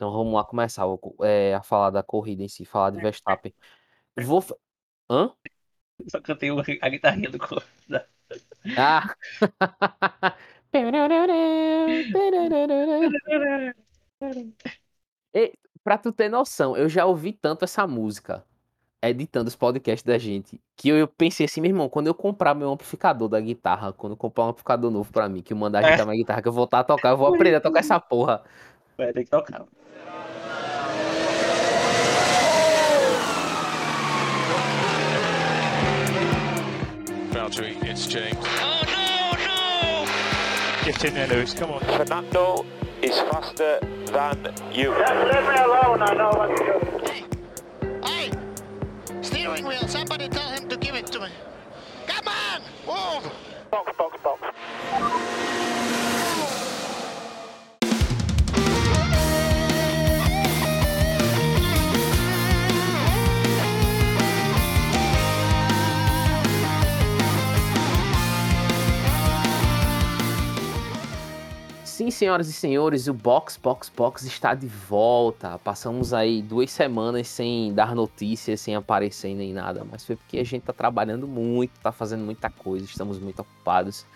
Então vamos lá começar é, a falar da corrida em si, falar de Verstappen. Vou. Hã? Só cantei a guitarrinha do corrida. Ah! e, pra tu ter noção, eu já ouvi tanto essa música editando os podcasts da gente, que eu, pensei assim, meu irmão, quando eu comprar meu amplificador da guitarra, quando eu comprar um amplificador novo pra mim, que eu mandar agitar é. minha guitarra, que eu voltar a tocar, eu vou aprender a tocar essa porra. Vai ter que tocar. Valtteri, it's James. Oh no, no! Get in there, Lewis, come on. Fernando is faster than you. Just leave me alone, I know what to do. Hey! Hey! Steering wheel, somebody tell him to give it to me. Come on! Move! Box, box, box. Sim, senhoras e senhores, o Box Box Box está de volta. Passamos aí duas semanas sem dar notícias, sem aparecer nem nada, mas foi porque a gente está trabalhando muito, está fazendo muita coisa, estamos muito ocupados.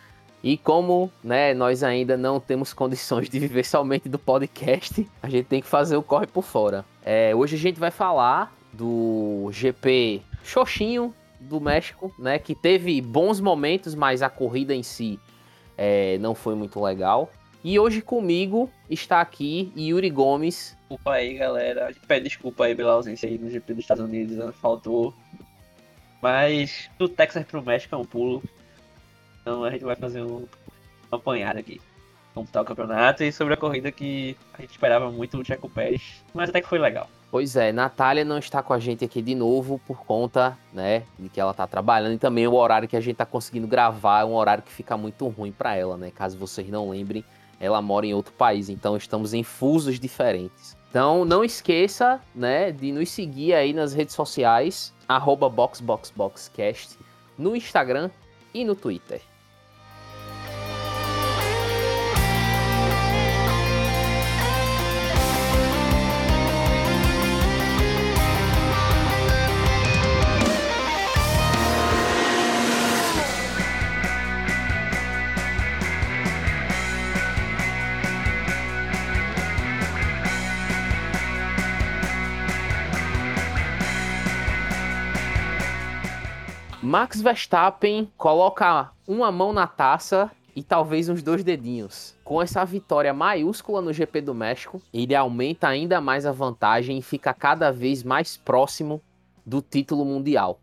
E como né, nós ainda não temos condições de viver somente do podcast, a gente tem que fazer o corre por fora. É, hoje a gente vai falar do GP Xoxinho do México, né, que teve bons momentos, mas a corrida em si é, não foi muito legal. E hoje comigo está aqui Yuri Gomes. Desculpa aí, galera. Pede desculpa aí pela ausência aí no GP dos Estados Unidos, né? faltou. Mas do Texas pro México é um pulo. Então a gente vai fazer um, um apanhado aqui. Como tá o campeonato e sobre a corrida que a gente esperava muito o Checo Pérez, mas até que foi legal. Pois é, Natália não está com a gente aqui de novo por conta, né, de que ela tá trabalhando e também o horário que a gente tá conseguindo gravar é um horário que fica muito ruim para ela, né? Caso vocês não lembrem, ela mora em outro país, então estamos em fusos diferentes. Então não esqueça, né, de nos seguir aí nas redes sociais, BoxBoxBoxCast, no Instagram e no Twitter. Max Verstappen coloca uma mão na taça e talvez uns dois dedinhos. Com essa vitória maiúscula no GP do México, ele aumenta ainda mais a vantagem e fica cada vez mais próximo do título mundial.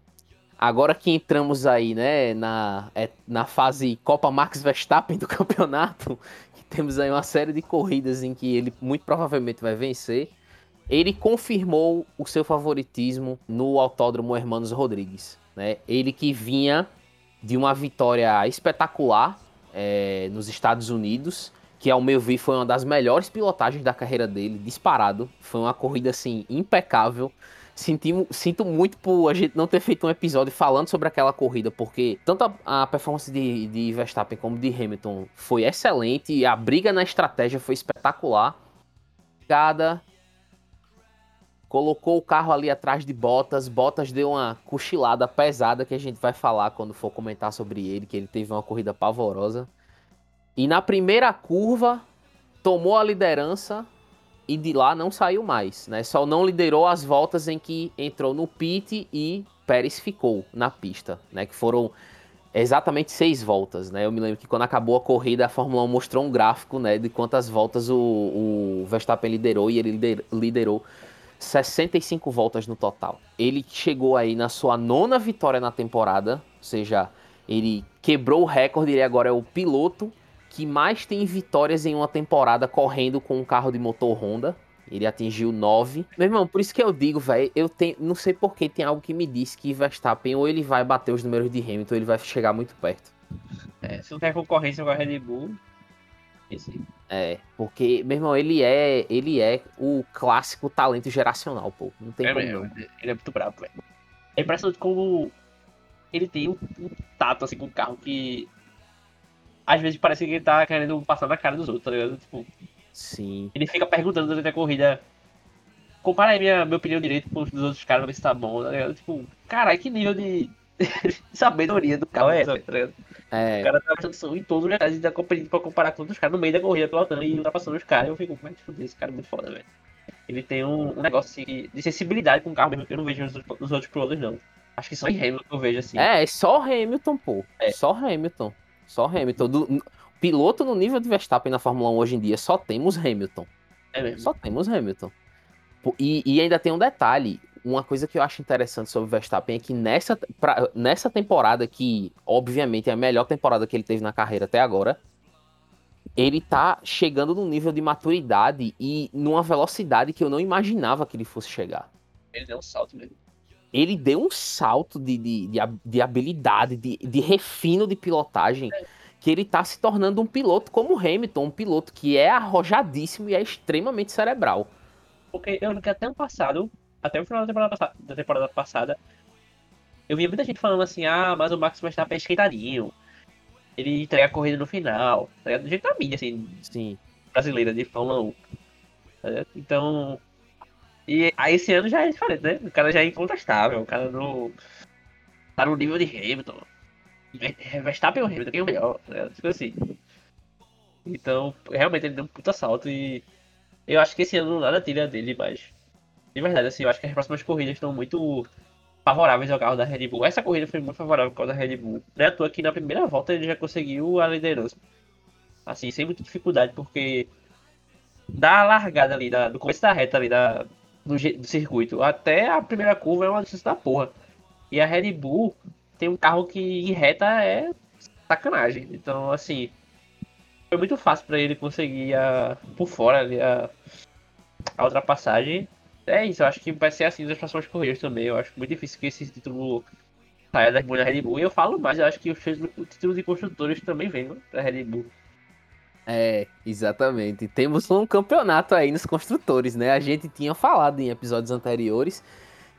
Agora que entramos aí, né, na, é, na fase Copa Max Verstappen do campeonato, que temos aí uma série de corridas em que ele muito provavelmente vai vencer, ele confirmou o seu favoritismo no Autódromo Hermanos Rodrigues. Né? Ele que vinha de uma vitória espetacular é, nos Estados Unidos, que ao meu ver foi uma das melhores pilotagens da carreira dele, disparado. Foi uma corrida assim impecável. Sinto muito por a gente não ter feito um episódio falando sobre aquela corrida, porque tanto a, a performance de, de Verstappen como de Hamilton foi excelente, a briga na estratégia foi espetacular. Cada colocou o carro ali atrás de Bottas. Bottas deu uma cochilada pesada que a gente vai falar quando for comentar sobre ele, que ele teve uma corrida pavorosa. E na primeira curva tomou a liderança e de lá não saiu mais, né? Só não liderou as voltas em que entrou no pit e Pérez ficou na pista, né? Que foram exatamente seis voltas, né? Eu me lembro que quando acabou a corrida, a Fórmula 1 mostrou um gráfico, né? De quantas voltas o, o Verstappen liderou e ele liderou 65 voltas no total. Ele chegou aí na sua nona vitória na temporada, ou seja, ele quebrou o recorde, ele agora é o piloto que mais tem vitórias em uma temporada correndo com um carro de motor Honda. Ele atingiu 9. Meu irmão, por isso que eu digo, velho, eu tenho, não sei por que tem algo que me diz que Verstappen ou ele vai bater os números de Hamilton, ou ele vai chegar muito perto. É, se não tem concorrência com a Red Bull, é, porque, meu irmão, ele é, ele é o clássico talento geracional, pô. Não tem é como mesmo, Ele é muito brabo, velho. É impressionante como ele tem um, um, tato, assim, com o carro que... Às vezes parece que ele tá querendo passar na cara dos outros, tá ligado? Tipo, Sim. Ele fica perguntando durante a corrida. Compara aí minha, meu pneu direito com os dos outros caras pra ver se tá bom, tá ligado? Tipo, caralho, que nível de sabedoria do carro é essa, tá ligado? É, O cara tá atenção em todos os detalhes da competindo pra comparar com outros caras no meio da corrida pilotando e ultrapassando os caras. Eu fico, como é que fuder, esse cara é muito foda, velho. Ele tem um, um negócio assim, de sensibilidade com o carro mesmo que eu não vejo nos, outros- nos outros pilotos, não. Acho que só em Hamilton eu vejo assim. é, é só Hamilton, pô. É. Só Hamilton. Só Hamilton. Do, piloto no nível de Verstappen na Fórmula 1 hoje em dia, só temos Hamilton. É mesmo. Só temos Hamilton. E, e ainda tem um detalhe. Uma coisa que eu acho interessante sobre o Verstappen é que nessa, pra- nessa temporada, que obviamente é a melhor temporada que ele teve na carreira até agora, ele tá chegando num nível de maturidade e numa velocidade que eu não imaginava que ele fosse chegar. Ele deu um salto mesmo. Ele deu um salto de, de, de, de habilidade, de, de refino de pilotagem, que ele tá se tornando um piloto como o Hamilton, um piloto que é arrojadíssimo e é extremamente cerebral. Porque eu até ano passado, até o final da temporada, passada, da temporada passada, eu via muita gente falando assim, ah, mas o Max Verstappen é esquentadinho. Ele entrega a corrida no final. Tá? Do jeito da mídia, assim, Sim. brasileira de Fórmula 1. tá? Então. E aí esse ano já é diferente, né? O cara já é incontestável. O cara não. Tá no nível de Hamilton. É Verstappen ou Hamilton, quem é o melhor? Tá? Tipo assim. Então, realmente ele deu um puta salto e. Eu acho que esse ano nada tira dele, mas. De verdade, assim, eu acho que as próximas corridas estão muito favoráveis ao carro da Red Bull. Essa corrida foi muito favorável ao carro da Red Bull. Não é à toa que na primeira volta ele já conseguiu a liderança. Assim, sem muita dificuldade, porque da largada ali, da, do começo da reta ali da, do, do circuito até a primeira curva é uma distância da porra. E a Red Bull tem um carro que em reta é sacanagem. Então, assim, foi muito fácil pra ele conseguir a, por fora ali a, a ultrapassagem. É isso, eu acho que vai ser assim nas próximas corridas também. Eu acho muito difícil que esse título saia da da Red Bull. E eu falo mais, eu acho que o título de construtores também vem pra Red Bull. É, exatamente. Temos um campeonato aí nos construtores, né? A gente tinha falado em episódios anteriores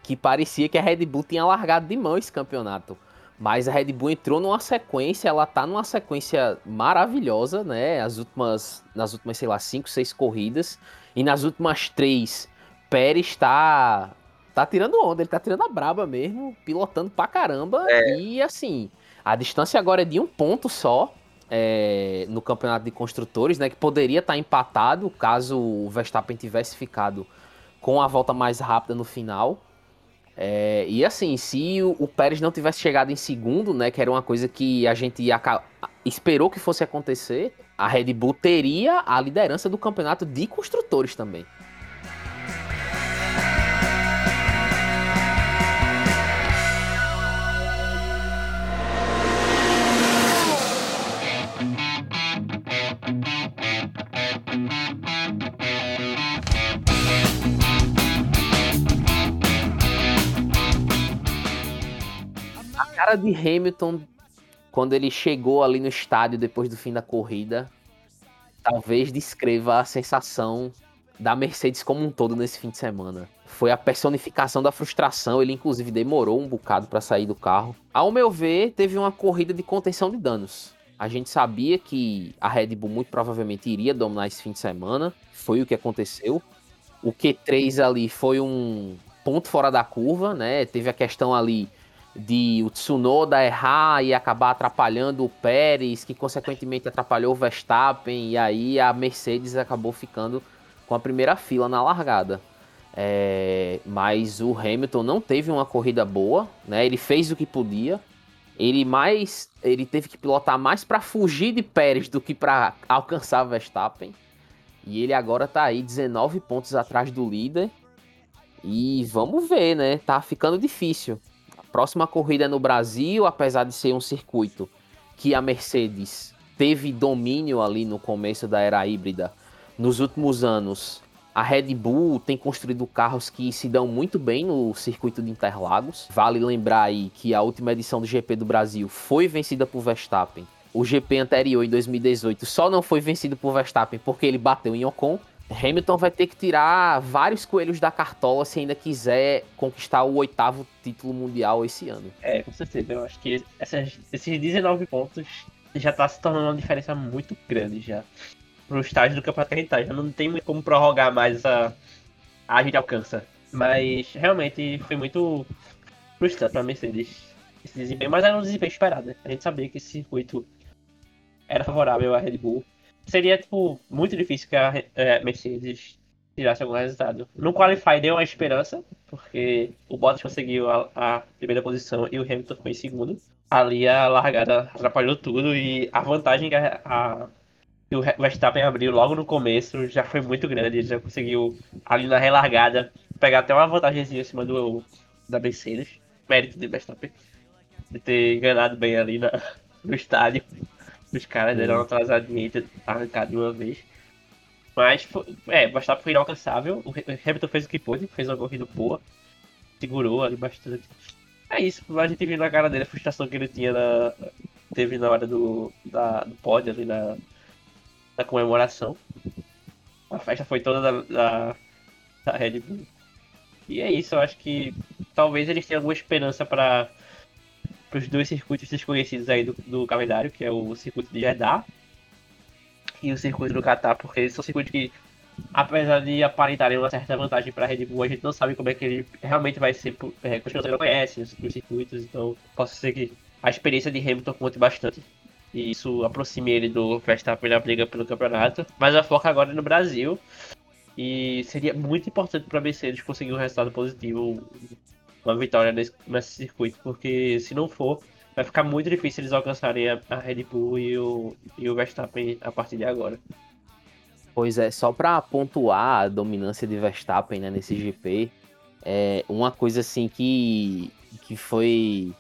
que parecia que a Red Bull tinha largado de mão esse campeonato. Mas a Red Bull entrou numa sequência, ela tá numa sequência maravilhosa, né? As últimas, nas últimas, sei lá, 5, 6 corridas. E nas últimas três, Pérez tá, tá tirando onda, ele tá tirando a braba mesmo, pilotando pra caramba. E assim, a distância agora é de um ponto só é, no campeonato de construtores, né? Que poderia estar empatado caso o Verstappen tivesse ficado com a volta mais rápida no final. É, e assim, se o, o Pérez não tivesse chegado em segundo, né? Que era uma coisa que a gente esperou que fosse acontecer, a Red Bull teria a liderança do campeonato de construtores também. Cara de Hamilton, quando ele chegou ali no estádio depois do fim da corrida, talvez descreva a sensação da Mercedes como um todo nesse fim de semana. Foi a personificação da frustração, ele inclusive demorou um bocado para sair do carro. Ao meu ver, teve uma corrida de contenção de danos. A gente sabia que a Red Bull muito provavelmente iria dominar esse fim de semana, foi o que aconteceu. O Q3 ali foi um ponto fora da curva, né? Teve a questão ali de o Tsunoda errar e acabar atrapalhando o Pérez, que consequentemente atrapalhou o Verstappen, e aí a Mercedes acabou ficando com a primeira fila na largada. É, mas o Hamilton não teve uma corrida boa, né? Ele fez o que podia. Ele mais, ele teve que pilotar mais para fugir de Pérez do que para alcançar Verstappen. E ele agora tá aí 19 pontos atrás do líder. E vamos ver, né? Tá ficando difícil. Próxima corrida no Brasil, apesar de ser um circuito que a Mercedes teve domínio ali no começo da era híbrida. Nos últimos anos, a Red Bull tem construído carros que se dão muito bem no circuito de Interlagos. Vale lembrar aí que a última edição do GP do Brasil foi vencida por Verstappen. O GP anterior, em 2018, só não foi vencido por Verstappen porque ele bateu em Ocon. Hamilton vai ter que tirar vários coelhos da cartola se ainda quiser conquistar o oitavo título mundial esse ano. É, com certeza. Eu acho que essas- esses 19 pontos já tá se tornando uma diferença muito grande já. pro estágio do campeonato que a gente tá. Já não tem como prorrogar mais a, a gente alcança. Mas realmente foi muito frustrante pra Mercedes esse desempenho, mas era um desempenho esperado. Né? A gente sabia que esse circuito era favorável à Red Bull. Seria, tipo, muito difícil que a é, Mercedes tirasse algum resultado. No Qualify deu uma esperança, porque o Bottas conseguiu a, a primeira posição e o Hamilton foi em segundo. Ali a largada atrapalhou tudo e a vantagem que, a, a, que o Verstappen abriu logo no começo já foi muito grande. Ele já conseguiu, ali na relargada, pegar até uma vantagem em cima do, da Mercedes. Mérito de Verstappen de ter enganado bem ali na, no estádio. Os caras deram uma atrasadinha e arrancado de uma vez. Mas, é, Verstappen foi inalcançável. O Hamilton fez o que pôde, fez uma corrida boa. Segurou ali bastante. É isso, a gente viu na cara dele a frustração que ele tinha na, teve na hora do, da, do pódio ali na, na comemoração. A festa foi toda da, da, da Red Bull. E é isso, eu acho que talvez eles tenham alguma esperança para para os dois circuitos desconhecidos aí do, do, calendário, que é o circuito de Jeddah e o circuito do Qatar, porque eles são circuitos que, apesar de aparentarem uma certa vantagem para a Red Bull, a gente não sabe como é que ele realmente vai ser, é, porque não conhece os, os circuitos, então posso dizer que a experiência de Hamilton conte bastante. E isso aproxime ele do Verstappen na briga pelo campeonato. Mas a foca agora é no Brasil. E seria muito importante para a Mercedes conseguir um resultado positivo uma vitória nesse, nesse circuito, porque se não for, vai ficar muito difícil eles alcançarem a, a Red Bull e o, e o Verstappen a partir de agora. Pois é, só para pontuar a dominância de Verstappen né, nesse GP, é uma coisa assim que, que foi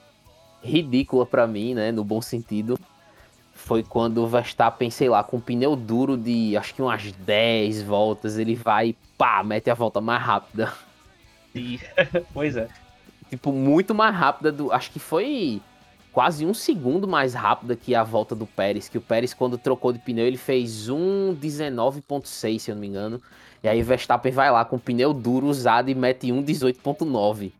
ridícula para mim, né, no bom sentido, foi quando o Verstappen, sei lá, com um pneu duro de acho que umas 10 voltas, ele vai e pá, mete a volta mais rápida. Pois é tipo, muito mais rápida do. Acho que foi quase um segundo mais rápida que a volta do Pérez. Que o Pérez, quando trocou de pneu, ele fez um 19,6, se eu não me engano. E aí Verstappen vai lá com pneu duro usado e mete um 18,9.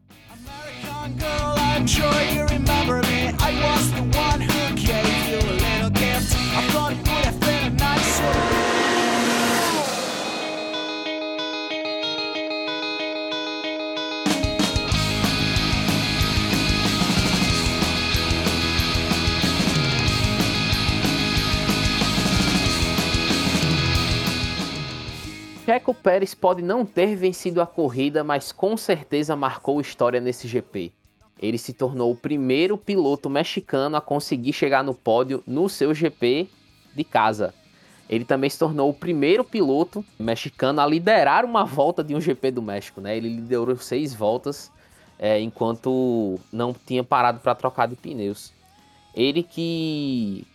Checo Pérez pode não ter vencido a corrida, mas com certeza marcou história nesse GP. Ele se tornou o primeiro piloto mexicano a conseguir chegar no pódio no seu GP de casa. Ele também se tornou o primeiro piloto mexicano a liderar uma volta de um GP do México. Né? Ele liderou seis voltas é, enquanto não tinha parado para trocar de pneus. Ele que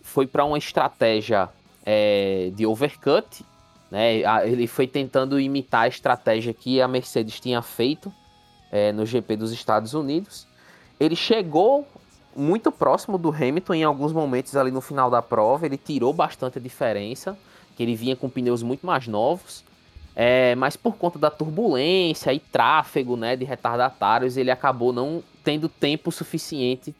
foi para uma estratégia é, de overcut né? Ele foi tentando imitar a estratégia que a Mercedes tinha feito é, no GP dos Estados Unidos. Ele chegou muito próximo do Hamilton em alguns momentos ali no final da prova. Ele tirou bastante a diferença, que ele vinha com pneus muito mais novos. É, mas por conta da turbulência e tráfego né, de retardatários, ele acabou não tendo tempo suficiente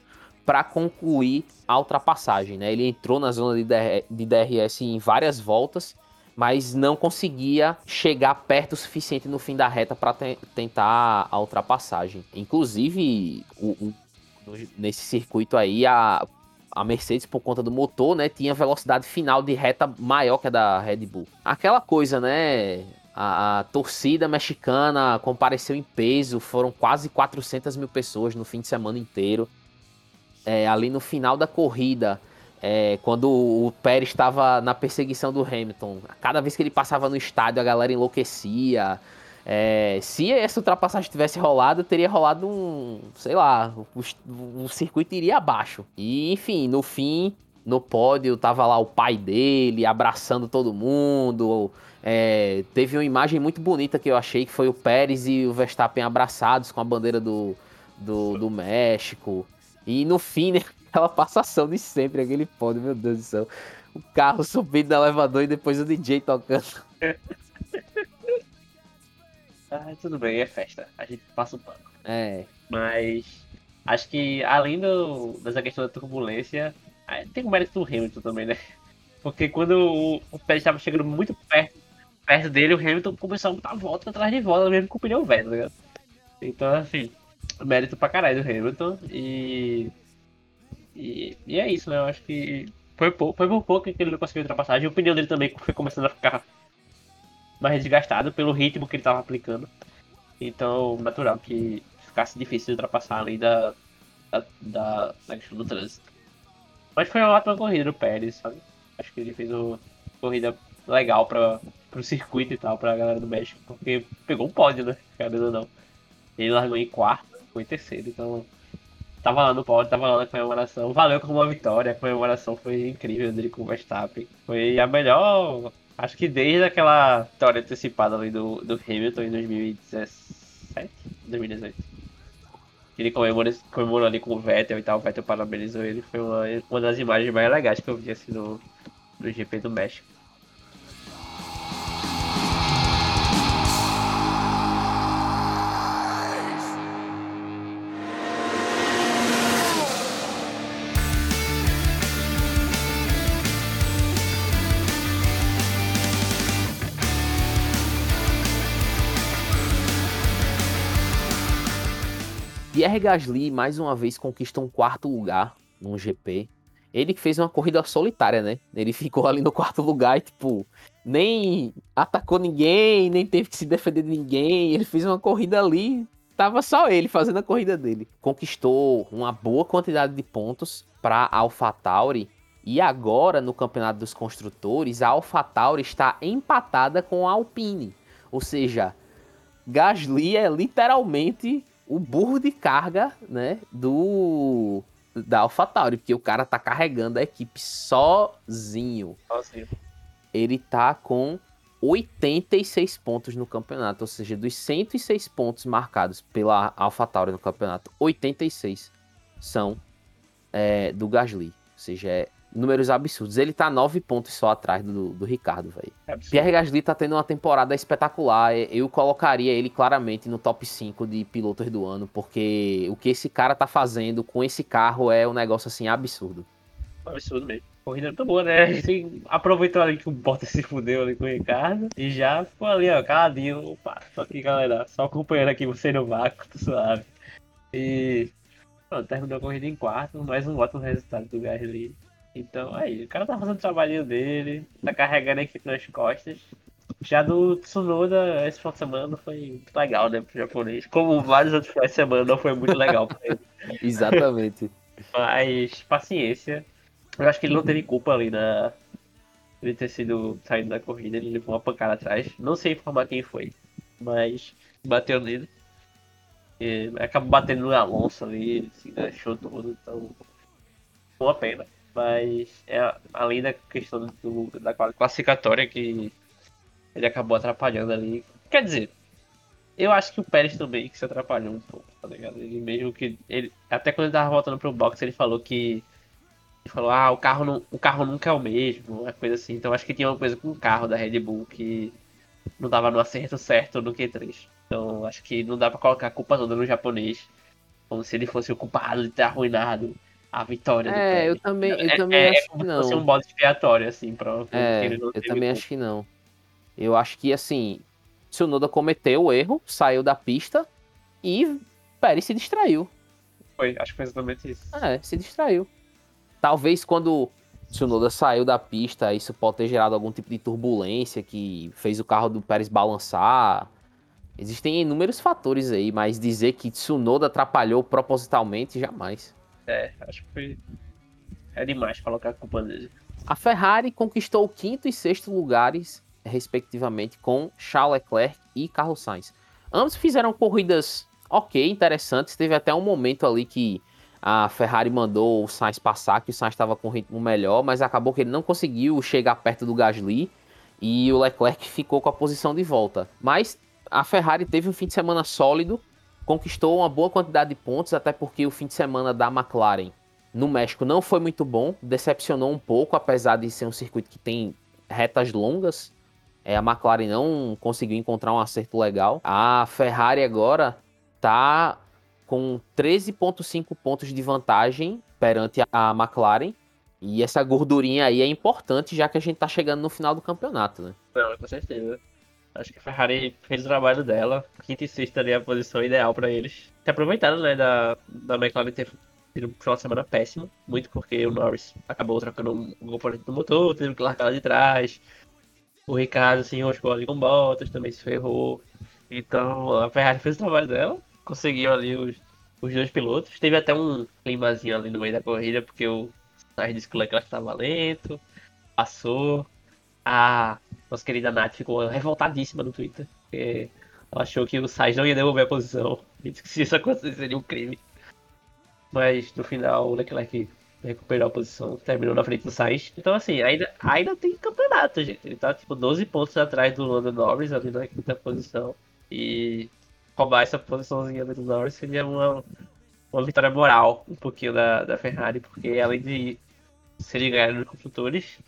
para concluir a ultrapassagem. Né? Ele entrou na zona de, de DRS em várias voltas mas não conseguia chegar perto o suficiente no fim da reta para te tentar a ultrapassagem. Inclusive, o, o, nesse circuito aí, a, a Mercedes, por conta do motor, né, tinha velocidade final de reta maior que a da Red Bull. Aquela coisa, né? A, a torcida mexicana compareceu em peso, foram quase 400 mil pessoas no fim de semana inteiro. É, ali no final da corrida, é, quando o Pérez estava na perseguição do Hamilton, cada vez que ele passava no estádio a galera enlouquecia. É, se essa ultrapassagem tivesse rolado, teria rolado um, sei lá, o, o, circuito iria abaixo. E enfim, no fim, no pódio tava lá o pai dele abraçando todo mundo. É, teve uma imagem muito bonita que eu achei que foi o Pérez e o Verstappen abraçados com a bandeira do, do, do México. E no fim, né, aquela passação de sempre, aquele pódio, meu Deus do céu. O carro subindo no elevador e depois o DJ tocando. ah, tudo bem, é festa. A gente passa o pano. É. Mas acho que além do, dessa questão da turbulência, tem o mérito do Hamilton também, né? Porque quando o, o Pérez estava chegando muito perto, perto dele, o Hamilton começou a botar volta atrás de volta, mesmo com o pneu velho, tá ligado? Então, assim, mérito pra caralho do Hamilton. E. E, e é isso, né? Eu acho que foi, foi por pouco que ele não conseguiu ultrapassagem. O pneu dele também foi começando a ficar mais desgastado pelo ritmo que ele estava aplicando. Então, natural que ficasse difícil de ultrapassar além da, da, da, da questão do trânsito. Mas foi uma ótima corrida do Pérez, sabe? Acho que ele fez uma corrida legal para o circuito e tal, para a galera do México, porque pegou um pódio, né? Querendo ou não. Ele largou em quarto, foi em terceiro, então tava lá no pódio, tava lá na comemoração. Valeu como uma vitória, a comemoração foi incrível dele com o Verstappen. Foi a melhor, acho que desde aquela vitória antecipada ali do, do Hamilton em 2017, 2018 ele comemorou, comemorou ali com o Vettel e tal, o Vettel parabenizou ele, foi uma, uma das imagens mais legais que eu vi assim no, no GP do México. Pierre Gasly mais uma vez conquista um quarto lugar num GP. Ele que fez uma corrida solitária, né? Ele ficou ali no quarto lugar e, tipo, nem atacou ninguém, nem teve que se defender de ninguém. Ele fez uma corrida ali, tava só ele fazendo a corrida dele. Conquistou uma boa quantidade de pontos para AlphaTauri. E agora, no Campeonato dos Construtores, a AlphaTauri está empatada com a Alpine. Ou seja, Gasly é literalmente o burro de carga, né, do da AlphaTauri, porque o cara tá carregando a equipe sozinho. Sozinho. Ele tá com 86 pontos no campeonato, ou seja, dos 106 pontos marcados pela AlphaTauri no campeonato, 86 são é, do Gasly. Ou seja, é números absurdos. Ele tá nove pontos só atrás do, do Ricardo, velho. É Pierre Gasly tá tendo uma temporada espetacular. Eu colocaria ele claramente no top 5 de pilotos do ano, porque o que esse cara tá fazendo com esse carro é um negócio assim absurdo. Absurdo mesmo. Corrida muito boa, né? A gente aproveitou ali que o Bottas se fudeu ali com o Ricardo e já ficou ali, ó, caladinho. Opa, só aqui, galera, só acompanhando aqui você no vácuo, tô suave. E pronto, terminou a corrida em quarto, mais um ótimo resultado do Gasly. Então, aí, o cara tá fazendo o trabalhinho dele, tá carregando a equipe nas costas. Já do Tsunoda, esse final de semana foi muito legal, né, pro japonês. Como vários outros finais de semana, não foi muito legal pra ele. Exatamente. Mas, paciência. Eu acho que ele não teve culpa ali na. Ele ter sido saindo da corrida, ele levou uma pancada atrás. Não sei informar quem foi, mas bateu nele. E acabou batendo no Alonso ali, se enganchou todo, então. Uma pena. Mas é, além da questão do, da classificatória que ele acabou atrapalhando ali. Quer dizer, eu acho que o Pérez também que se atrapalhou um pouco, tá ligado? Ele mesmo que. Ele, até quando ele tava voltando pro box, ele falou que. Ele falou, ah, o carro, não, o carro nunca é o mesmo, uma coisa assim. Então acho que tinha uma coisa com o carro da Red Bull que não tava no acerto certo no Q3. Então acho que não dá pra colocar a culpa toda no japonês. Como se ele fosse o culpado de ter arruinado a vitória é, eu também, eu é, também é, acho é que não. um bode expiatório, assim, pra é, Eu também acho que não. Eu acho que, assim, Tsunoda cometeu o erro, saiu da pista e Pérez se distraiu. Foi, acho que foi exatamente isso. É, se distraiu. Talvez quando Tsunoda saiu da pista, isso pode ter gerado algum tipo de turbulência que fez o carro do Pérez balançar. Existem inúmeros fatores aí, mas dizer que Tsunoda atrapalhou propositalmente, jamais. É, acho que foi. É demais colocar a culpa dele. A Ferrari conquistou o quinto e sexto lugares, respectivamente, com Charles Leclerc e Carlos Sainz. Ambos fizeram corridas ok, interessantes. Teve até um momento ali que a Ferrari mandou o Sainz passar, que o Sainz estava com ritmo melhor, mas acabou que ele não conseguiu chegar perto do Gasly e o Leclerc ficou com a posição de volta. Mas a Ferrari teve um fim de semana sólido, conquistou uma boa quantidade de pontos, até porque o fim de semana da McLaren no México não foi muito bom, decepcionou um pouco, apesar de ser um circuito que tem retas longas. É, a McLaren não conseguiu encontrar um acerto legal. A Ferrari agora tá com 13,5 pontos de vantagem perante a McLaren. E essa gordurinha aí é importante, já que a gente tá chegando no final do campeonato, né? Não, com certeza. Acho que a Ferrari fez o trabalho dela. Quinta e sexta ali é a posição ideal para eles. Se aproveitaram, né, da, da McLaren ter tido um de semana péssimo. Muito porque o Norris acabou trocando um componente do motor, teve que largar lá de trás. O Ricardo, assim, enroscou ali com botas, também se ferrou. Então a Ferrari fez o trabalho dela. Conseguiu ali os, os dois pilotos. Teve até um climazinho ali no meio da corrida, porque o Sainz disse que o Leclerc estava lento. Passou. A nossa querida Nath ficou revoltadíssima no Twitter. Porque ela achou que o Sainz não ia devolver a posição. E disse que se isso acontecesse seria um crime. Mas no final o Leclerc recuperou a posição, terminou na frente do Sainz. Então assim, ainda, ainda tem campeonato, gente. Ele tá tipo 12 pontos atrás do Lando Norris ali na quinta posição. E roubar essa posiçãozinha do Norris seria uma, uma vitória moral um pouquinho da, da Ferrari, porque além de se ele ganhar nos construtores,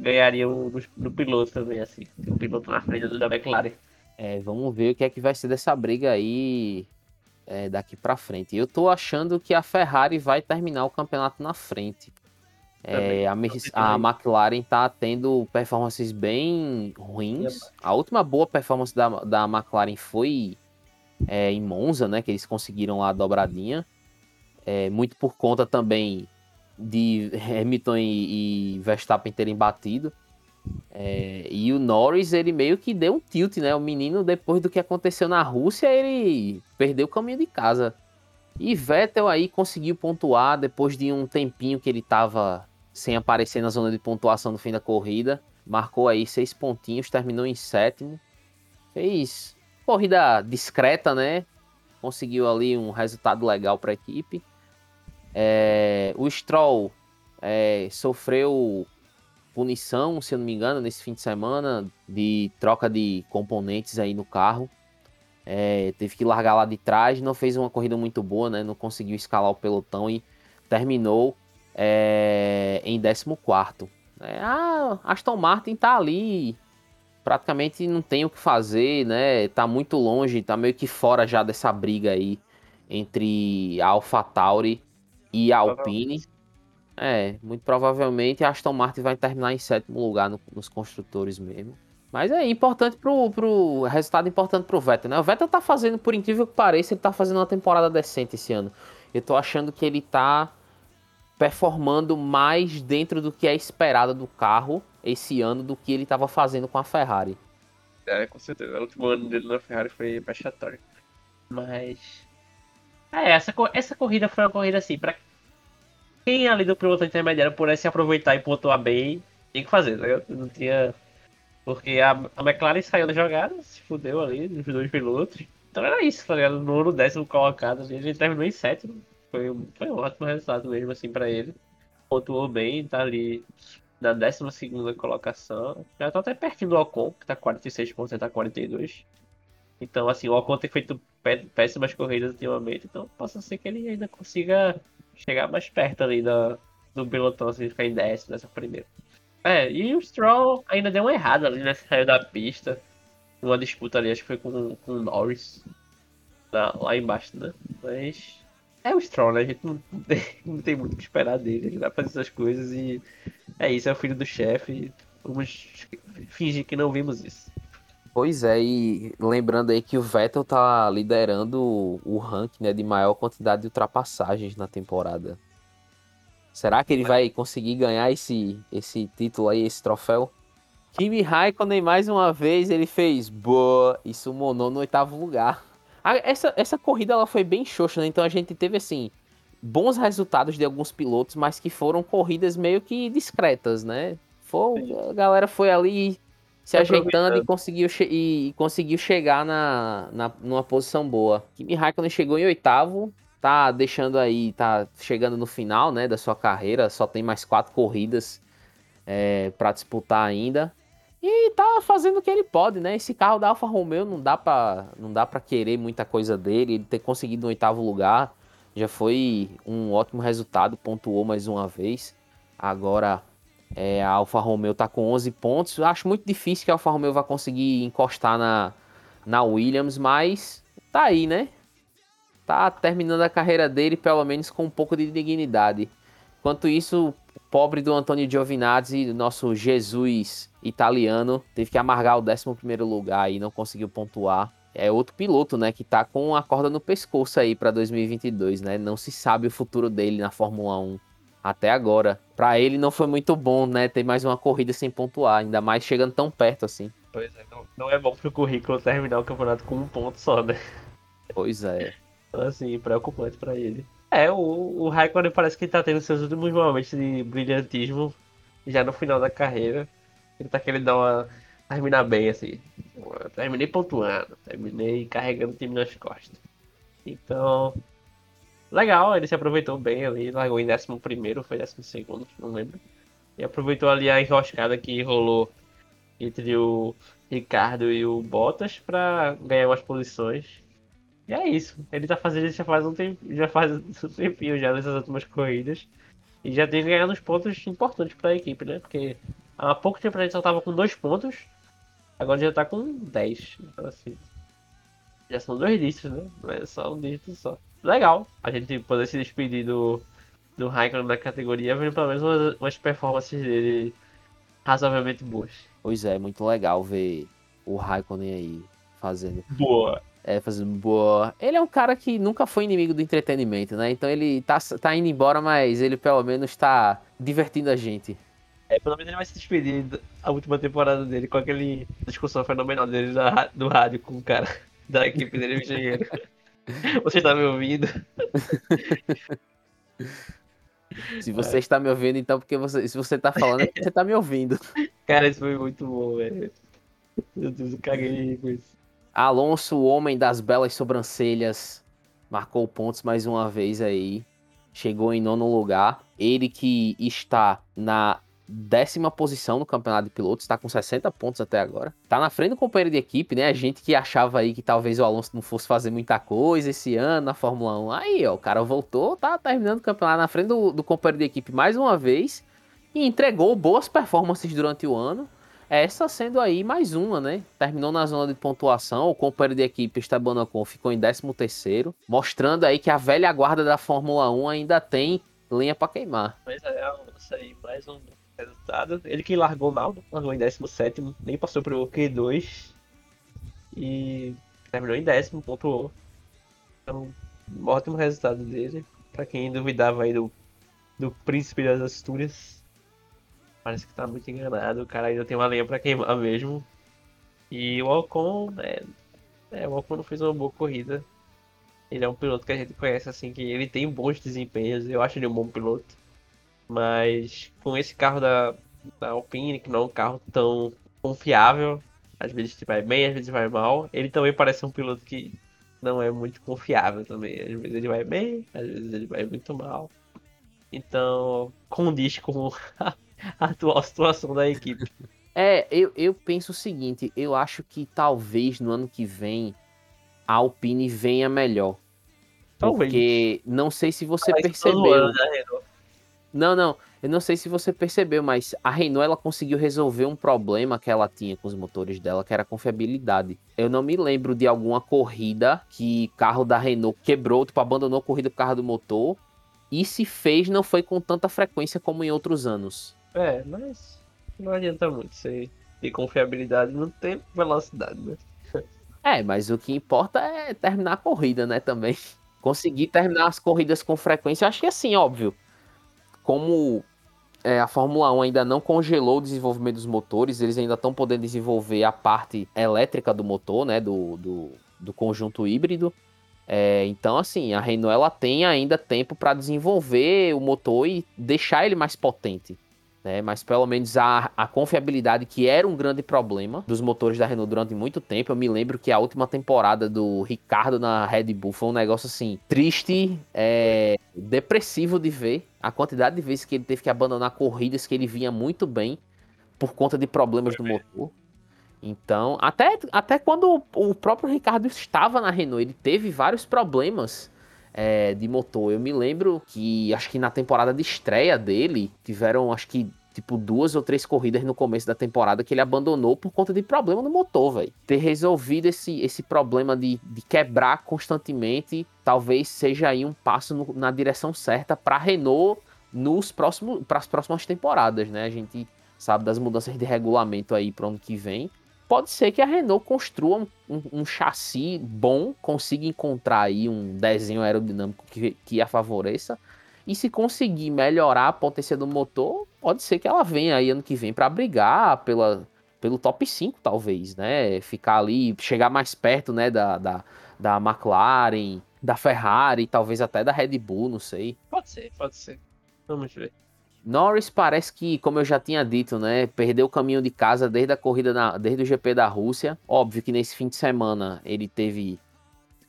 ganharia no, no piloto também, assim. O piloto na frente do da McLaren. É, vamos ver o que é que vai ser dessa briga aí é, daqui para frente. Eu tô achando que a Ferrari vai terminar o campeonato na frente. É, a, a, McLaren tá tendo performances bem ruins. A última boa performance da, da McLaren foi é, em Monza, né? Que eles conseguiram lá a dobradinha. É, muito por conta também de Hamilton e, e Verstappen terem batido. É, e o Norris, ele meio que deu um tilt, né? O menino, depois do que aconteceu na Rússia, ele perdeu o caminho de casa. E Vettel aí conseguiu pontuar depois de um tempinho que ele tava sem aparecer na zona de pontuação no fim da corrida. Marcou aí seis pontinhos, terminou em sétimo. Fez corrida discreta, né? Conseguiu ali um resultado legal para a equipe. É, o Stroll é, sofreu punição, se eu não me engano, nesse fim de semana de troca de componentes aí no carro. É, teve que largar lá de trás, não fez uma corrida muito boa, né? Não conseguiu escalar o pelotão e terminou é, em 14. É, a Aston Martin tá ali, praticamente não tem o que fazer, né? Tá muito longe, tá meio que fora já dessa briga aí entre a AlphaTauri e a Alpine. É, muito provavelmente a Aston Martin vai terminar em sétimo lugar no, nos construtores mesmo. Mas é importante pro, pro resultado importante pro Vettel, né? O Vettel tá fazendo, por incrível que pareça, ele tá fazendo uma temporada decente esse ano. Eu tô achando que ele tá performando mais dentro do que é esperado do carro esse ano do que ele estava fazendo com a Ferrari. É, com certeza. O último ano dele na Ferrari foi vexatório. Mas. É, essa, essa corrida foi uma corrida assim, pra quem ali do piloto intermediário pudesse aproveitar e pontuar bem, tinha que fazer, né? Não tinha. Porque a, a McLaren saiu da jogada, se fudeu ali, nos dois pilotos. Então era isso, tá ligado? No ano décimo colocado, a gente terminou em sétimo. Foi, foi um ótimo resultado mesmo, assim, para ele. Pontuou bem, tá ali na 12 colocação. Já tá até pertinho do Ocon, que tá 46 pontos, ele tá 42. Então, assim, o Ocon tem feito péssimas corridas ultimamente, então possa ser que ele ainda consiga chegar mais perto ali do, do pilotão, assim, ficar em décimo nessa primeira. É, e o Stroll ainda deu uma errada ali, né? Saiu da pista. Uma disputa ali, acho que foi com, com o Norris. Lá, lá embaixo, né? Mas é o Stroll, né? A gente não tem, não tem muito o que esperar dele. Ele vai fazer essas coisas e é isso, é o filho do chefe. Vamos fingir que não vimos isso. Pois é, e lembrando aí que o Vettel tá liderando o ranking né, de maior quantidade de ultrapassagens na temporada. Será que ele vai conseguir ganhar esse, esse título aí, esse troféu? Kimi Raikkonen, mais uma vez, ele fez boa e summonou no oitavo lugar. Essa, essa corrida ela foi bem xoxa, né? Então a gente teve assim bons resultados de alguns pilotos, mas que foram corridas meio que discretas, né? Foi, a galera foi ali se ajeitando e conseguiu, e conseguiu chegar na, na, numa posição boa. Kimi Raikkonen chegou em oitavo, tá deixando aí, tá chegando no final, né, da sua carreira, só tem mais quatro corridas é, para disputar ainda. E tá fazendo o que ele pode, né? Esse carro da Alfa Romeo não dá para não dá para querer muita coisa dele. Ele ter conseguido um oitavo lugar já foi um ótimo resultado, pontuou mais uma vez. Agora é, a Alfa Romeo tá com 11 pontos. Eu acho muito difícil que a Alfa Romeo vá conseguir encostar na, na Williams, mas tá aí, né? Tá terminando a carreira dele, pelo menos com um pouco de dignidade. Enquanto isso, pobre do Antônio Giovinazzi, nosso Jesus italiano, teve que amargar o 11 lugar e não conseguiu pontuar. É outro piloto, né, que tá com a corda no pescoço aí para 2022, né? Não se sabe o futuro dele na Fórmula 1 até agora. Para ele não foi muito bom, né, ter mais uma corrida sem pontuar, ainda mais chegando tão perto assim. Pois é, não, não é bom pro currículo terminar o campeonato com um ponto só, né? Pois é. Então, assim, preocupante para ele. É, o, o Raikkonen parece que tá tendo seus últimos momentos de brilhantismo já no final da carreira. Ele tá querendo dar uma. terminar bem, assim. terminei pontuando, terminei carregando o time nas costas. Então. Legal, ele se aproveitou bem ali, largou em 11 foi 12, não lembro. E aproveitou ali a enroscada que rolou entre o Ricardo e o Bottas para ganhar umas posições. E é isso. Ele tá fazendo isso já faz um tempo, já faz um tempinho já nessas últimas corridas. E já tem ganhado uns pontos importantes para a equipe, né? Porque há pouco tempo a gente só tava com dois pontos, agora já tá com 10. Então assim. Já são dois dígitos, né? Não é só um dígito só. Legal a gente poder se despedir do, do Raikkonen na categoria, vendo pelo menos umas, umas performances dele razoavelmente boas. Pois é, muito legal ver o Raikkonen aí fazendo. Boa. É, fazendo boa. Ele é um cara que nunca foi inimigo do entretenimento, né? Então ele tá, tá indo embora, mas ele pelo menos tá divertindo a gente. É, pelo menos ele vai se despedir da última temporada dele com aquele discussão fenomenal dele da, do rádio com o cara da equipe dele, o engenheiro. Você está me ouvindo? Se você é. está me ouvindo, então, porque você, se você está falando, é porque você está me ouvindo. Cara, isso foi muito bom, velho. Meu Deus, eu caguei com isso. Alonso, o homem das belas sobrancelhas, marcou pontos mais uma vez aí. Chegou em nono lugar. Ele que está na décima posição no campeonato de pilotos, está com 60 pontos até agora. Tá na frente do companheiro de equipe, né? A gente que achava aí que talvez o Alonso não fosse fazer muita coisa esse ano na Fórmula 1. Aí, ó, o cara voltou, tá terminando o campeonato na frente do, do companheiro de equipe mais uma vez e entregou boas performances durante o ano. Essa sendo aí mais uma, né? Terminou na zona de pontuação. O companheiro de equipe, Esteban Ocon, ficou em 13º, mostrando aí que a velha guarda da Fórmula 1 ainda tem lenha para queimar. Pois é, isso aí, mais um resultado. Ele que largou mal, largou em 17, nem passou pro Q2 e terminou em décimo, pontuou. Então, um ótimo resultado dele. Para quem duvidava aí do, do príncipe das Astúrias parece que tá muito enganado. O cara ainda tem uma lenha pra queimar mesmo. E o Ocon, é, é, o Ocon não fez uma boa corrida. Ele é um piloto que a gente conhece assim, que ele tem bons desempenhos. Eu acho ele um bom piloto. Mas com esse carro da, da Alpine, que não é um carro tão confiável, às vezes vai bem, às vezes vai mal. Ele também parece um piloto que não é muito confiável também. Às vezes ele vai bem, às vezes ele vai muito mal. Então, condiz com a atual situação da equipe. É, eu, eu penso o seguinte, eu acho que talvez no ano que vem a Alpine venha melhor. Talvez. Porque não sei se você percebeu. Ano, né, não, não. Eu não sei se você percebeu, mas a Renault ela conseguiu resolver um problema que ela tinha com os motores dela, que era a confiabilidade. Eu não me lembro de alguma corrida que carro da Renault quebrou, tipo, abandonou a corrida por causa do motor. E se fez, não foi com tanta frequência como em outros anos. É, mas não adianta muito. Você ter confiabilidade não tem velocidade, né? É, mas o que importa é terminar a corrida, né, também. Conseguir terminar as corridas com frequência, eu acho que é assim, óbvio. Como é, a Fórmula 1 ainda não congelou o desenvolvimento dos motores, eles ainda estão podendo desenvolver a parte elétrica do motor, né, do, do, do conjunto híbrido. É, então, assim, a Renault ela tem ainda tempo para desenvolver o motor e deixar ele mais potente né? Mas pelo menos a, a confiabilidade, que era um grande problema dos motores da Renault durante muito tempo. Eu me lembro que a última temporada do Ricardo na Red Bull foi um negócio assim, triste, é, depressivo de ver. A quantidade de vezes que ele teve que abandonar corridas que ele vinha muito bem por conta de problemas do motor. Então, até, até quando o próprio Ricardo estava na Renault, ele teve vários problemas é, de motor. Eu me lembro que acho que na temporada de estreia dele tiveram acho que tipo duas ou três corridas no começo da temporada que ele abandonou por conta de problema no motor, velho. Ter resolvido esse, esse problema de, de quebrar constantemente, talvez seja aí um passo no, na direção certa para Renault nos próximos para as próximas temporadas, né? A gente sabe das mudanças de regulamento aí para o ano que vem. Pode ser que a Renault construa um, um, um, chassi bom, consiga encontrar aí um desenho aerodinâmico que, que a favoreça. E se conseguir melhorar a potência do motor, pode ser que ela venha aí ano que vem para brigar pela, pelo top 5, talvez, né? Ficar ali, chegar mais perto, né, da, da, da McLaren, da Ferrari, talvez até da Red Bull, não sei. Pode ser, pode ser. Vamos ver. Norris parece que, como eu já tinha dito, né, perdeu o caminho de casa desde a corrida, na, desde o GP da Rússia. Óbvio que nesse fim de semana ele teve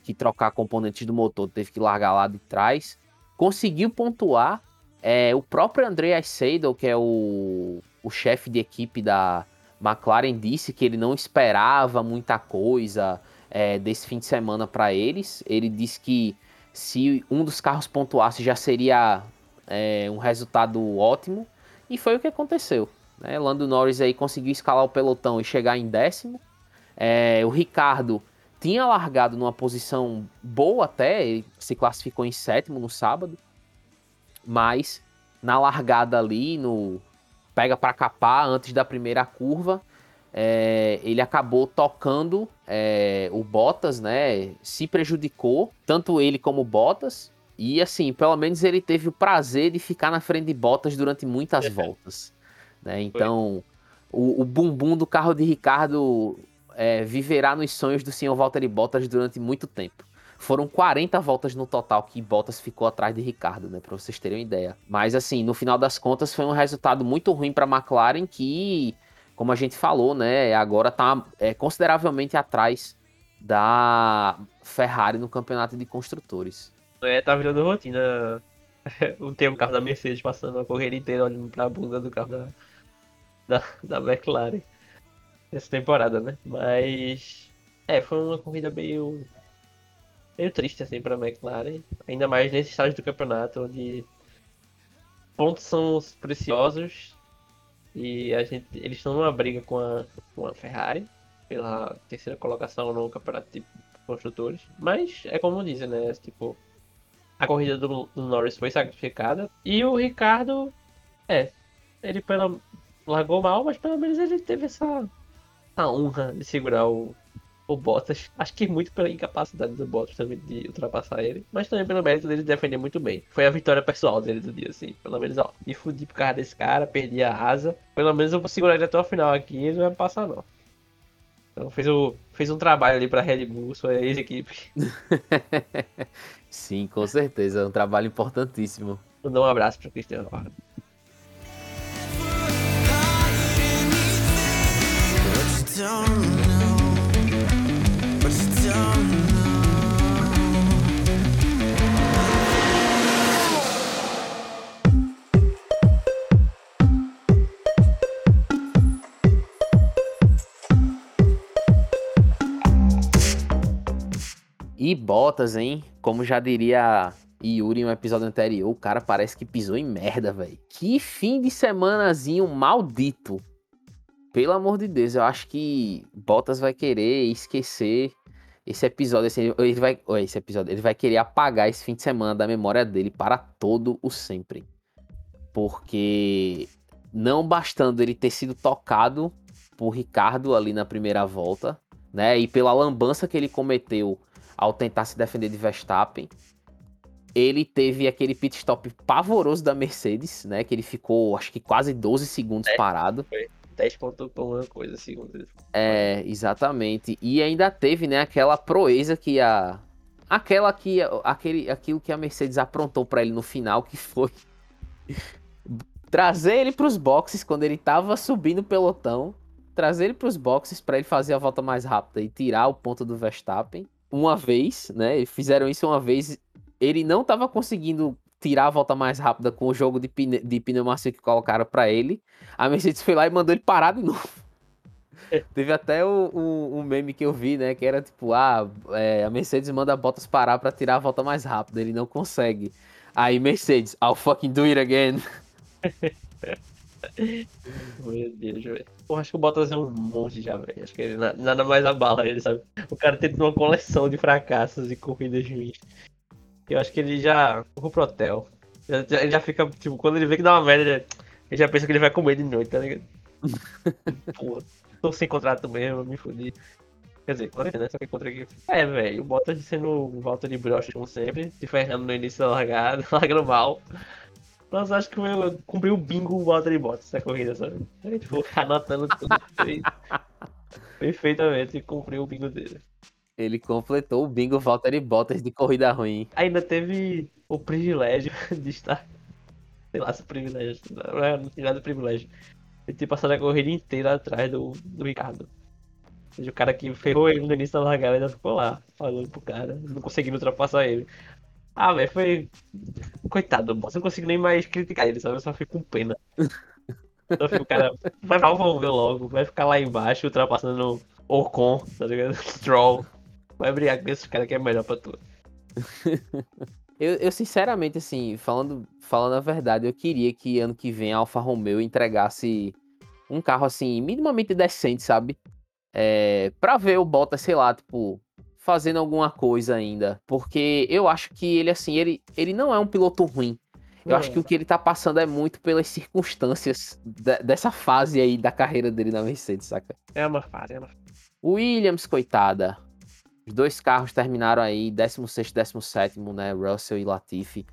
que trocar componentes do motor, teve que largar lá de trás. Conseguiu pontuar. É, o próprio André Seidel, que é o, o chefe de equipe da McLaren, disse que ele não esperava muita coisa é, desse fim de semana para eles. Ele disse que se um dos carros pontuasse já seria é, um resultado ótimo. E foi o que aconteceu. Né? Lando Norris aí conseguiu escalar o pelotão e chegar em décimo. É, o Ricardo tinha largado numa posição boa até, ele se classificou em sétimo no sábado. Mas na largada ali, no pega para capar antes da primeira curva, é, ele acabou tocando é, o Bottas, né? Se prejudicou, tanto ele como o Bottas. E assim, pelo menos ele teve o prazer de ficar na frente de Bottas durante muitas é. voltas. Né? Então, o, o bumbum do carro de Ricardo é, viverá nos sonhos do senhor Valtteri Bottas durante muito tempo. Foram 40 voltas no total que Bottas ficou atrás de Ricardo, né? Para vocês terem uma ideia. Mas assim, no final das contas, foi um resultado muito ruim para a McLaren que como a gente falou, né, agora está é, consideravelmente atrás da Ferrari no campeonato de construtores. É, tá virando rotina o tempo carro da Mercedes passando a corrida inteira olhando para a bunda do carro da, da, da McLaren essa temporada, né? Mas é, foi uma corrida meio meio triste assim para a McLaren, ainda mais nesse estágio do campeonato onde pontos são preciosos e a gente, eles estão numa briga com a, com a Ferrari pela terceira colocação no campeonato de construtores. Mas é como dizem, né? Tipo, a corrida do, do, Norris foi sacrificada. E o Ricardo, é, ele pela, largou mal, mas pelo menos ele teve essa, essa honra de segurar o, o Bottas. Acho que muito pela incapacidade do Bottas também de ultrapassar ele, mas também pelo mérito dele defender muito bem. Foi a vitória pessoal dele do dia, assim. Pelo menos, ó, me fudi por causa desse cara, perdi a asa. Pelo menos eu vou segurar ele até o final aqui e ele não vai passar, não. Então fez, o, fez um trabalho ali pra Red Bull, sua ex-equipe. Sim, com certeza. É um trabalho importantíssimo. Mandar um abraço pra Cristiano Ronaldo. E Bottas, hein? Como já diria Yuri em um episódio anterior, o cara parece que pisou em merda, velho. Que fim de semanazinho maldito. Pelo amor de Deus, eu acho que Bottas vai querer esquecer esse episódio, esse, ele vai, esse episódio, ele vai querer apagar esse fim de semana da memória dele para todo o sempre. Porque não bastando ele ter sido tocado por Ricardo ali na primeira volta, né? E pela lambança que ele cometeu ao tentar se defender de Verstappen. Ele teve aquele pit stop pavoroso da Mercedes, né? Que ele ficou, acho que quase 12 segundos 10, parado. Foi 10 pontos uma coisa, segundos. É, exatamente. E ainda teve, né, aquela proeza que a. Aquela que. Aquele, aquilo que a Mercedes aprontou para ele no final, que foi. trazer ele para os boxes quando ele tava subindo o pelotão. Trazer ele para os boxes para ele fazer a volta mais rápida e tirar o ponto do Verstappen uma vez, né? Fizeram isso uma vez. Ele não estava conseguindo tirar a volta mais rápida com o jogo de, pne de pneu macio que colocaram para ele. A Mercedes foi lá e mandou ele parar de novo. Teve até o, o, o, meme que eu vi, né? Que era tipo, ah, é, a Mercedes manda Bottas parar para tirar a volta mais rápida. Ele não consegue. Aí Mercedes, I'll fucking do it again. Meu Deus, velho. Eu acho que o Bottas é um monte já, velho. Acho que ele nada mais abala ele, sabe? O cara tem uma coleção de fracassos e corridas ruins. Eu acho que ele já. Vou pro hotel. Ele já fica, tipo, quando ele vê que dá uma merda, ele, já pensa que ele vai comer de noite, tá ligado? Porra, tô sem contrato mesmo, me fodi. Quer dizer, quando né? Só que contra aqui. É, velho, o Bottas sendo volta de brocha, como sempre, se ferrando no início da largada, largando mal. Mas acho que eu cumpri o bingo o Walter Bottas essa corrida, sabe? A gente foi anotando tudo. Perfeitamente cumpriu o bingo dele. Ele completou o bingo Valtteri Bottas de corrida ruim. Ainda teve o privilégio de estar. Sei lá se o privilégio. Não é, não nada de privilégio. De ter passado a corrida inteira atrás do, do Ricardo. Ou seja, o cara que ferrou ele no início da largada ainda ficou lá, falando pro cara, não conseguindo ultrapassar ele. Ah, velho, foi. Coitado, Bottas, não consigo nem mais criticar ele, sabe? Eu só fico com pena. Só fico, cara, vai pra logo, vai ficar lá embaixo ultrapassando o Ocon, tá ligado? Stroll. Vai brigar com esse cara que é melhor pra tu. eu, eu, sinceramente, assim, falando, falando a verdade, eu queria que ano que vem a Alfa Romeo entregasse um carro, assim, minimamente decente, sabe? É, pra ver o Bottas, sei lá, tipo, fazendo alguma coisa ainda. Porque eu acho que ele, assim, ele, ele não é um piloto ruim. Eu acho que o que ele tá passando é muito pelas circunstâncias de, dessa fase aí da carreira dele na Mercedes, saca? É uma fase, é uma fase. Williams, coitada. Os dois carros terminaram aí 16 e 17, né? Russell e Latifi.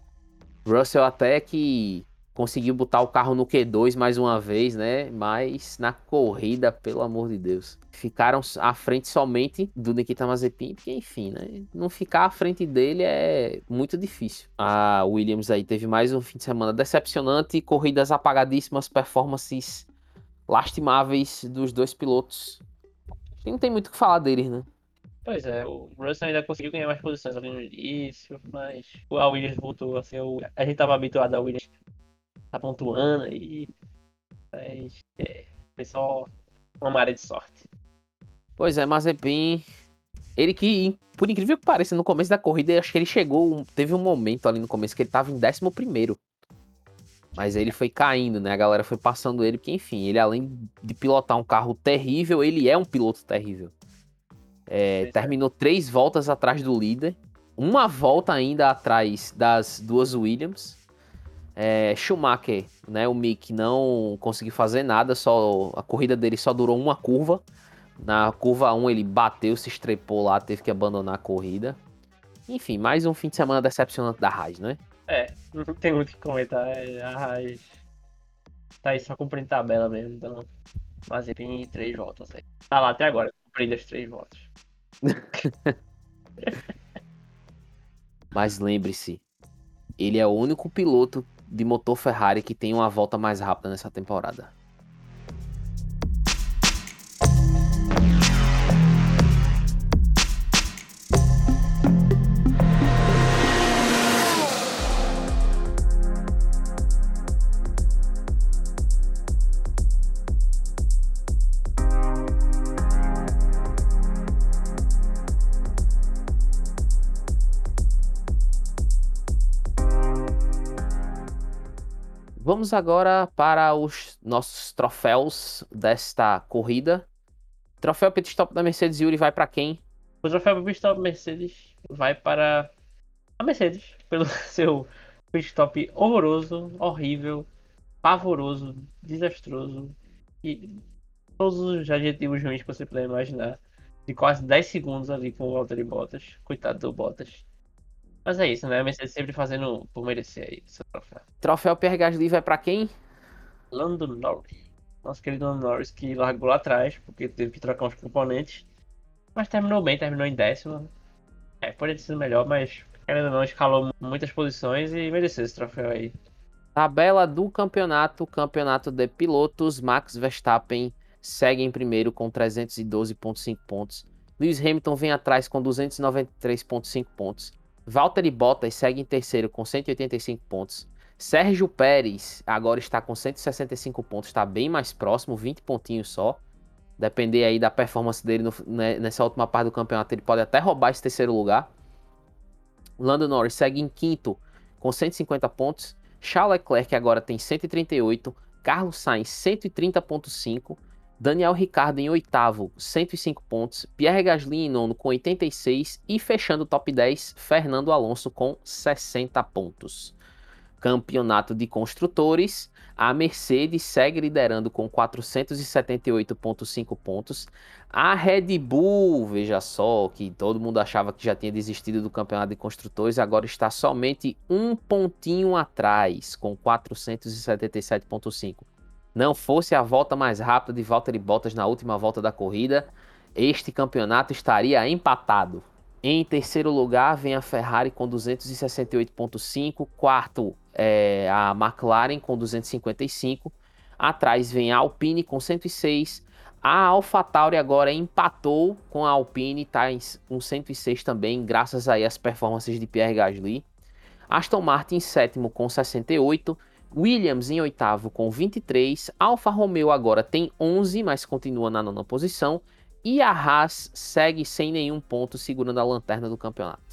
Russell até que conseguiu botar o carro no Q2 mais uma vez, né? Mas na corrida, pelo amor de Deus, ficaram à frente somente do Nikita Mazepin, porque enfim, né? Não ficar à frente dele é muito difícil. A Williams aí teve mais um fim de semana decepcionante, corridas apagadíssimas, performances lastimáveis dos dois pilotos. Não tem muito o que falar deles, né? Pois é, o Russell ainda conseguiu ganhar mais posições ali no início, mas a Williams voltou assim, a gente tava habituado a Williams tá pontuando aí. Mas é, foi só uma maré de sorte. Pois é, Mazepin, ele que, por incrível que pareça, no começo da corrida, acho que ele chegou, teve um momento ali no começo que ele tava em 11 primeiro. Mas ele foi caindo, né? A galera foi passando ele, porque enfim, ele além de pilotar um carro terrível, ele é um piloto terrível. É, terminou três voltas atrás do líder, uma volta ainda atrás das duas Williams. É, Schumacher, né, o Mick não conseguiu fazer nada, só a corrida dele só durou uma curva. Na curva 1 ele bateu, se estrepou lá, teve que abandonar a corrida. Enfim, mais um fim de semana decepcionante da Haas, né? É, não tem muito o que comentar. É, a Haas tá aí só cumprindo tabela mesmo, então. Mas tem três voltas aí. Tá lá até agora, cumprindo as três voltas. Mas lembre-se, ele é o único piloto de motor Ferrari que tem uma volta mais rápida nessa temporada. Vamos agora para os nossos troféus desta corrida. Troféu Pit Stop da Mercedes Yuri vai para quem? O troféu Pit Stop Mercedes vai para a Mercedes pelo seu pit stop horroroso, horrível, pavoroso, desastroso e todos os adjetivos ruins que você puder imaginar. De quase 10 segundos ali com o Walter Bottas. Coitado do Bottas. Mas é isso, né? A Mercedes sempre fazendo por merecer aí seu troféu. Troféu Pierre Gasly vai pra quem? Lando Norris. Nosso querido Lando Norris que largou lá atrás, porque teve que trocar uns componentes. Mas terminou bem, terminou em décimo. É, poderia ter sido melhor, mas ainda não escalou muitas posições e mereceu esse troféu aí. Tabela do campeonato, campeonato de pilotos, Max Verstappen segue em primeiro com 312.5 pontos. Lewis Hamilton vem atrás com 293.5 pontos. Valtteri Bottas segue em terceiro com 185 pontos. Sérgio Pérez agora está com 165 pontos, está bem mais próximo, 20 pontinhos só. Depender aí da performance dele no, né, nessa última parte do campeonato, ele pode até roubar esse terceiro lugar. Lando Norris segue em quinto com 150 pontos. Charles Leclerc agora tem 138. Carlos Sainz 130.5. Daniel Ricardo em oitavo, 105 pontos. Pierre Gasly em nono com 86 e fechando o top 10, Fernando Alonso com 60 pontos. campeonato de construtores, a Mercedes segue liderando com 478,5 pontos. A Red Bull, veja só, que todo mundo achava que já tinha desistido do campeonato de construtores, agora está somente um pontinho atrás, com 477,5. Não fosse a volta mais rápida de Valtteri Bottas na última volta da corrida, este campeonato estaria empatado. Em terceiro lugar vem a Ferrari com 268,5. Quarto, é, a McLaren com 255. Atrás vem a Alpine com 106. A AlphaTauri agora empatou com a Alpine, está com 106 também, graças aí às performances de Pierre Gasly. Aston Martin em sétimo com 68. Williams em oitavo com 23. Alfa Romeo agora tem 11, mas continua na nona posição. E a Haas segue sem nenhum ponto, segurando a lanterna do campeonato.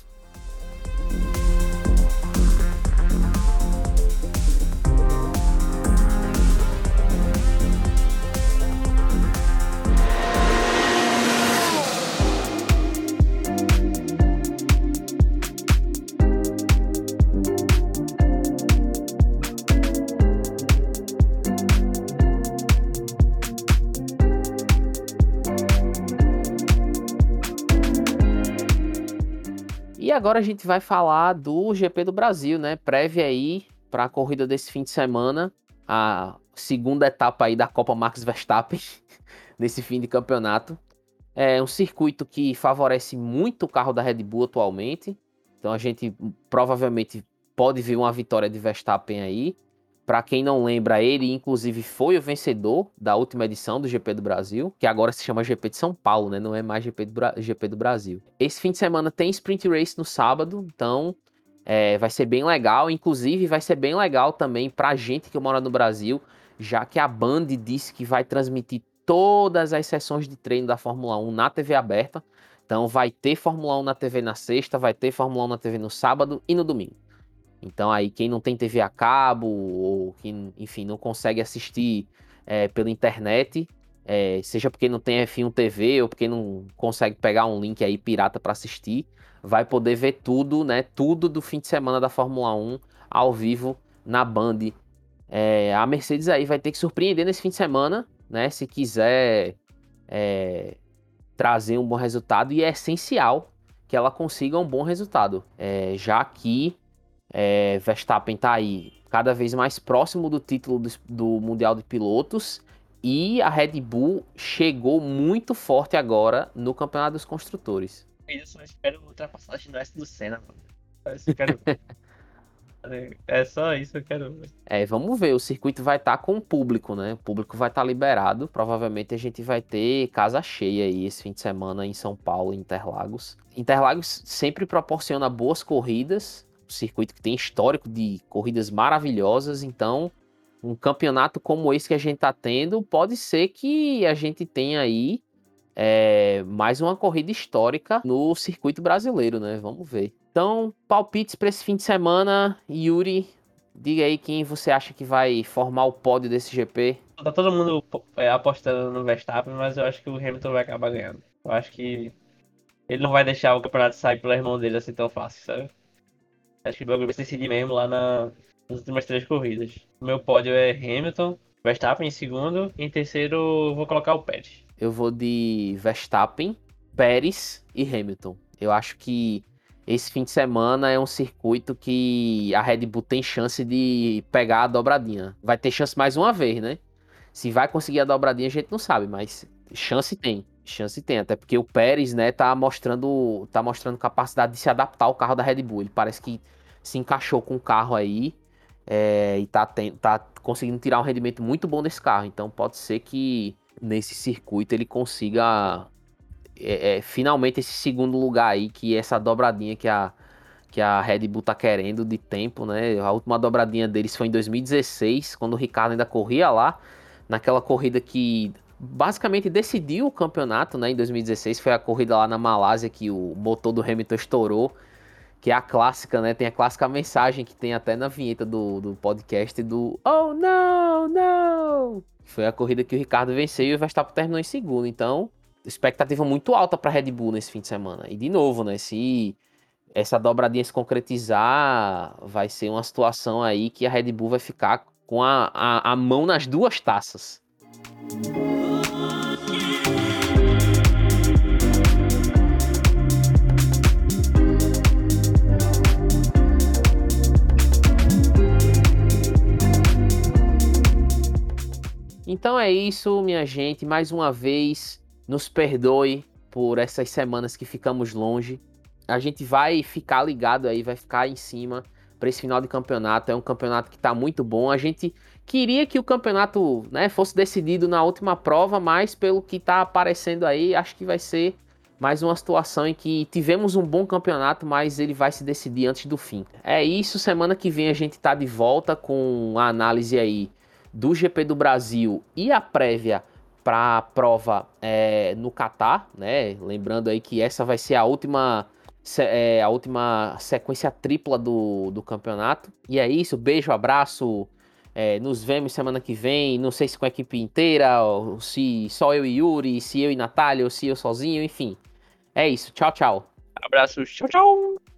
Agora a gente vai falar do GP do Brasil, né? Prévia aí para a corrida desse fim de semana, a segunda etapa aí da Copa Max Verstappen nesse fim de campeonato. É um circuito que favorece muito o carro da Red Bull atualmente. Então a gente provavelmente pode ver uma vitória de Verstappen aí. Para quem não lembra, ele inclusive foi o vencedor da última edição do GP do Brasil, que agora se chama GP de São Paulo, né? Não é mais GP do, Bra GP do Brasil. Esse fim de semana tem sprint race no sábado, então é, vai ser bem legal. Inclusive, vai ser bem legal também pra gente que mora no Brasil, já que a Band disse que vai transmitir todas as sessões de treino da Fórmula 1 na TV aberta. Então vai ter Fórmula 1 na TV na sexta, vai ter Fórmula 1 na TV no sábado e no domingo. Então aí quem não tem TV a cabo ou que, enfim, não consegue assistir é, pela internet, é, seja porque não tem F1 TV ou porque não consegue pegar um link aí pirata para assistir, vai poder ver tudo, né? Tudo do fim de semana da Fórmula 1 ao vivo na Band. É, a Mercedes aí vai ter que surpreender nesse fim de semana, né? Se quiser é, trazer um bom resultado e é essencial que ela consiga um bom resultado, é, já que é, Verstappen está aí cada vez mais próximo do título do, do, Mundial de Pilotos e a Red Bull chegou muito forte agora no Campeonato dos Construtores. Eu só espero ultrapassagem do S do Senna, mano. Eu quero... É só isso que eu quero ver. É, vamos ver. O circuito vai estar tá com o público, né? O público vai estar tá liberado. Provavelmente a gente vai ter casa cheia aí esse fim de semana em São Paulo, Interlagos. Interlagos sempre proporciona boas corridas circuito que tem histórico de corridas maravilhosas, então um campeonato como esse que a gente está tendo, pode ser que a gente tenha aí é, mais uma corrida histórica no circuito brasileiro, né? Vamos ver. Então, palpites para esse fim de semana, Yuri, diga aí quem você acha que vai formar o pódio desse GP. Tá todo mundo é, apostando no Verstappen, mas eu acho que o Hamilton vai acabar ganhando. Eu acho que ele não vai deixar o campeonato sair pela irmão dele assim tão fácil, sabe? Acho que o bagulho vai se decidir mesmo lá na, nas últimas três corridas. O meu pódio é Hamilton, Verstappen em segundo, e em terceiro vou colocar o Pérez. Eu vou de Verstappen, Pérez e Hamilton. Eu acho que esse fim de semana é um circuito que a Red Bull tem chance de pegar a dobradinha. Vai ter chance mais uma vez, né? Se vai conseguir a dobradinha a gente não sabe, mas chance tem. Chance tem, até porque o Pérez, né, tá mostrando, tá mostrando capacidade de se adaptar ao carro da Red Bull. Ele parece que se encaixou com o carro aí é, e tá, tem, tá conseguindo tirar um rendimento muito bom desse carro. Então pode ser que nesse circuito ele consiga é, é, finalmente esse segundo lugar aí, que é essa dobradinha que a, que a Red Bull tá querendo de tempo, né? A última dobradinha deles foi em 2016, quando o Ricardo ainda corria lá, naquela corrida que basicamente decidiu o campeonato, né? Em 2016 foi a corrida lá na Malásia que o motor do Hamilton estourou, que é a clássica, né? Tem a clássica mensagem que tem até na vinheta do, do podcast do Oh não, não! Foi a corrida que o Ricardo venceu e o Verstappen terminou em segundo. Então, expectativa muito alta para Red Bull nesse fim de semana. E de novo, né? Se essa dobradinha se concretizar, vai ser uma situação aí que a Red Bull vai ficar com a, a, a mão nas duas taças. Então é isso, minha gente. Mais uma vez, nos perdoe por essas semanas que ficamos longe. A gente vai ficar ligado aí, vai ficar em cima para esse final de campeonato. É um campeonato que está muito bom. A gente queria que o campeonato né, fosse decidido na última prova, mas pelo que está aparecendo aí, acho que vai ser mais uma situação em que tivemos um bom campeonato, mas ele vai se decidir antes do fim. É isso. Semana que vem a gente está de volta com a análise aí do GP do Brasil e a prévia para a prova é, no Catar, né? Lembrando aí que essa vai ser a última é, a última sequência tripla do, do campeonato. E é isso, beijo, abraço. É, nos vemos semana que vem. Não sei se com a equipe inteira, se só eu e Yuri, se eu e Natália, ou se eu sozinho, enfim. É isso, tchau, tchau. Abraços, tchau, tchau.